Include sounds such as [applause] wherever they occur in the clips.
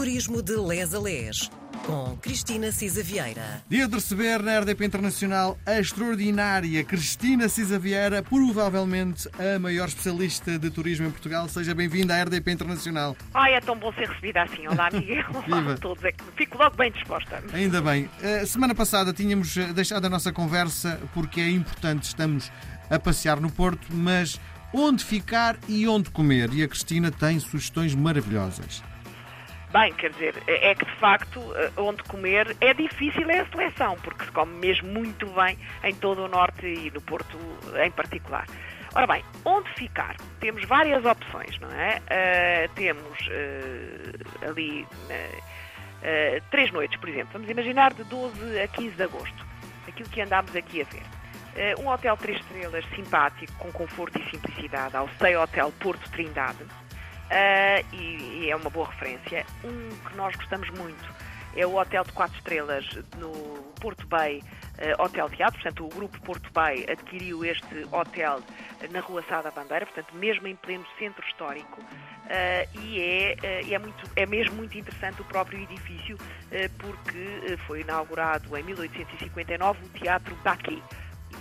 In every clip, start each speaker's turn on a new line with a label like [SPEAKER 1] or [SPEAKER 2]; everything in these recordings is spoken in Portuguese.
[SPEAKER 1] Turismo de Les a Les, com Cristina Cisa Vieira.
[SPEAKER 2] Dia de receber na RDP Internacional a extraordinária Cristina Cisa Vieira, provavelmente a maior especialista de turismo em Portugal. Seja bem-vinda à RDP Internacional.
[SPEAKER 3] Ai, é tão bom ser recebida assim. Olá, Miguel. [laughs] Olá a todos. É que fico logo bem disposta.
[SPEAKER 2] Ainda bem. A semana passada tínhamos eh, deixado a nossa conversa porque é importante, estamos a passear no Porto, mas onde ficar e onde comer? E a Cristina tem sugestões maravilhosas.
[SPEAKER 3] Bem, quer dizer, é que de facto eh, onde comer é difícil é a seleção, porque se come mesmo muito bem em todo o Norte e no Porto em particular. Ora bem, onde ficar? Temos várias opções, não é? Eh, temos eh, ali eh, três noites, por exemplo. Vamos imaginar de 12 a 15 de agosto. Aquilo que andámos aqui a ver. Um hotel três estrelas simpático, com conforto e simplicidade, ao Stay Hotel Porto Trindade. Uh, e, e é uma boa referência. Um que nós gostamos muito é o Hotel de 4 Estrelas no Porto Bay uh, Hotel Teatro. Portanto, o Grupo Porto Bay adquiriu este hotel na Rua Sá da Bandeira, portanto, mesmo em pleno centro histórico. Uh, e é, é, muito, é mesmo muito interessante o próprio edifício, porque foi inaugurado em 1859 o Teatro Baquet e,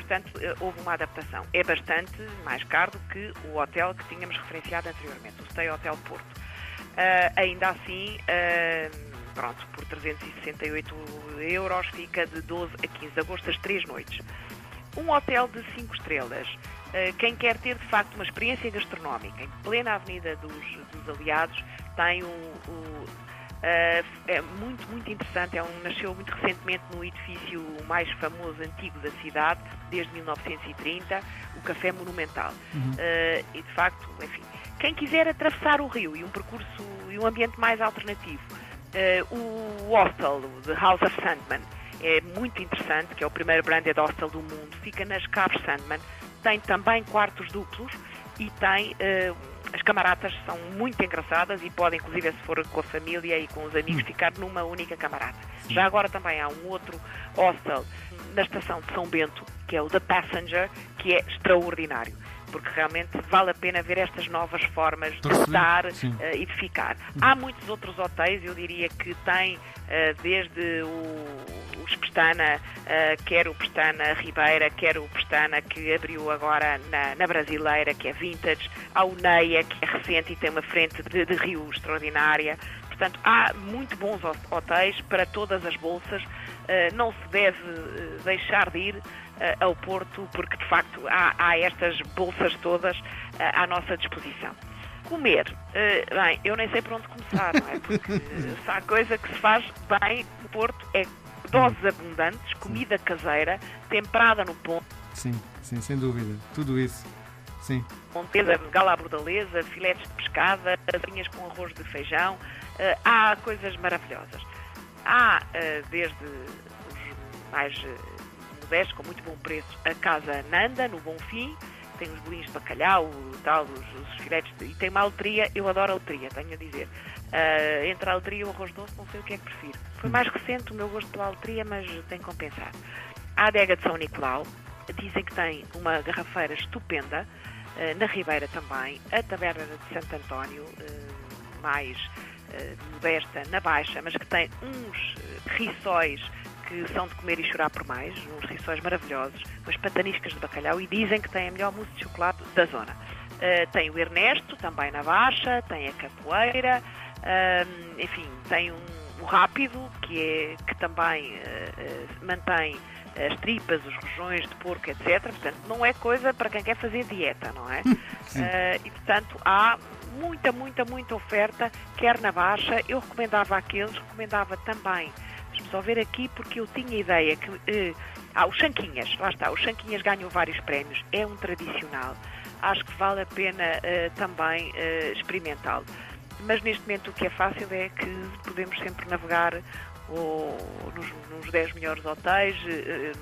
[SPEAKER 3] portanto, eh, houve uma adaptação. É bastante mais caro do que o hotel que tínhamos referenciado anteriormente, o Stay Hotel Porto. Uh, ainda assim, uh, pronto, por 368 euros fica de 12 a 15 de agosto as três noites. Um hotel de 5 estrelas. Uh, quem quer ter, de facto, uma experiência gastronómica em plena Avenida dos, dos Aliados tem um, um Uh, é muito, muito interessante. É um, nasceu muito recentemente no edifício mais famoso, antigo da cidade, desde 1930, o Café Monumental.
[SPEAKER 2] Uhum.
[SPEAKER 3] Uh, e, de facto, enfim, quem quiser atravessar o rio e um percurso e um ambiente mais alternativo, uh, o hostel, The House of Sandman, é muito interessante, que é o primeiro branded hostel do mundo, fica nas Caves Sandman, tem também quartos duplos e tem as camaradas são muito engraçadas e podem, inclusive, se for com a família e com os amigos, ficar numa única camarada. Já agora também há um outro hostel na estação de São Bento, que é o The Passenger, que é extraordinário. Porque realmente vale a pena ver estas novas formas de estar uh, e de ficar. Há muitos outros hotéis, eu diria que tem uh, desde o, os Pestana, uh, quer o Pestana Ribeira, quer o Pestana que abriu agora na, na Brasileira, que é vintage, há o Neia, que é recente e tem uma frente de, de rio extraordinária. Portanto, há muito bons hotéis para todas as bolsas. Uh, não se deve deixar de ir uh, ao Porto, porque de facto há, há estas bolsas todas uh, à nossa disposição. Comer, bem, eu nem sei por onde começar, não é? Porque [laughs] se há coisa que se faz bem no Porto é doses abundantes, comida caseira, temperada no ponto.
[SPEAKER 2] Sim, sim, sem dúvida. Tudo isso. Sim.
[SPEAKER 3] Monteza, gala bordaleza, filetes de pescada, asinhas com arroz de feijão. Uh, há coisas maravilhosas. Há, uh, desde os mais uh, modestos, com muito bom preço, a Casa Nanda, no Bonfim, tem os bolinhos de bacalhau, tal, os, os filetes, e tem uma aletria, eu adoro a aletria, tenho a dizer. Uh, entre a aletria e o arroz doce, não sei o que é que prefiro. Foi mais recente o meu gosto pela aletria, mas tem compensar. A adega de São Nicolau, dizem que tem uma garrafeira estupenda, uh, na Ribeira também, a taberna de Santo António, uh, mais modesta, na Baixa, mas que tem uns rissóis que são de comer e chorar por mais, uns rissóis maravilhosos, umas pataniscas de bacalhau e dizem que tem a melhor mousse de chocolate da zona. Uh, tem o Ernesto, também na Baixa, tem a Capoeira, uh, enfim, tem um, um, rápido que, é, que também uh, mantém as tripas, os rojões de porco, etc. Portanto, não é coisa para quem quer fazer dieta, não é? [laughs] e, portanto, há muita, muita, muita oferta, quer na Baixa, eu recomendava aqueles, recomendava também, só ver aqui, porque eu tinha ideia que... Uh, ah, os Chanquinhas, lá está, os Chanquinhas ganham vários prémios, é um tradicional, acho que vale a pena uh, também uh, experimentá-lo. Mas neste momento o que é fácil é que podemos sempre navegar ou nos, nos 10 melhores hotéis,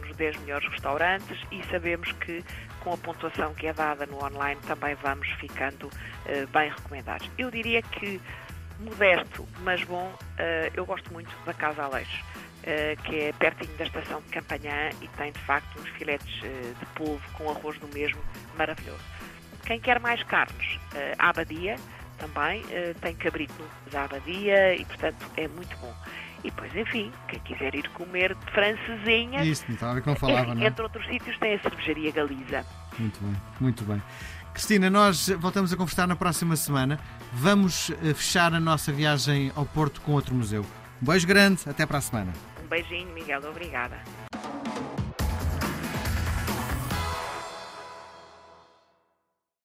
[SPEAKER 3] nos 10 melhores restaurantes e sabemos que com a pontuação que é dada no online também vamos ficando bem recomendados. Eu diria que modesto, mas bom, uh, eu gosto muito da Casa Aleixo, uh, que é pertinho da estação de Campanhã e tem de facto uns filetes de polvo com arroz do mesmo maravilhoso. Quem quer mais carnes, a Abadia também, tem cabrito da abadia e, portanto, é muito bom. E depois, enfim, quem quiser ir comer de francesinha.
[SPEAKER 2] Isso, não estava a ver que [laughs] não falava,
[SPEAKER 3] enfim,
[SPEAKER 2] não?
[SPEAKER 3] Entre outros sítios tem a cervejaria Galiza.
[SPEAKER 2] Muito bem, muito bem. Cristina, nós voltamos a conversar na próxima semana. Vamos eh, fechar a nossa viagem ao Porto com outro museu. Um beijo grande, até para a semana.
[SPEAKER 3] Um beijinho, Miguel, obrigada.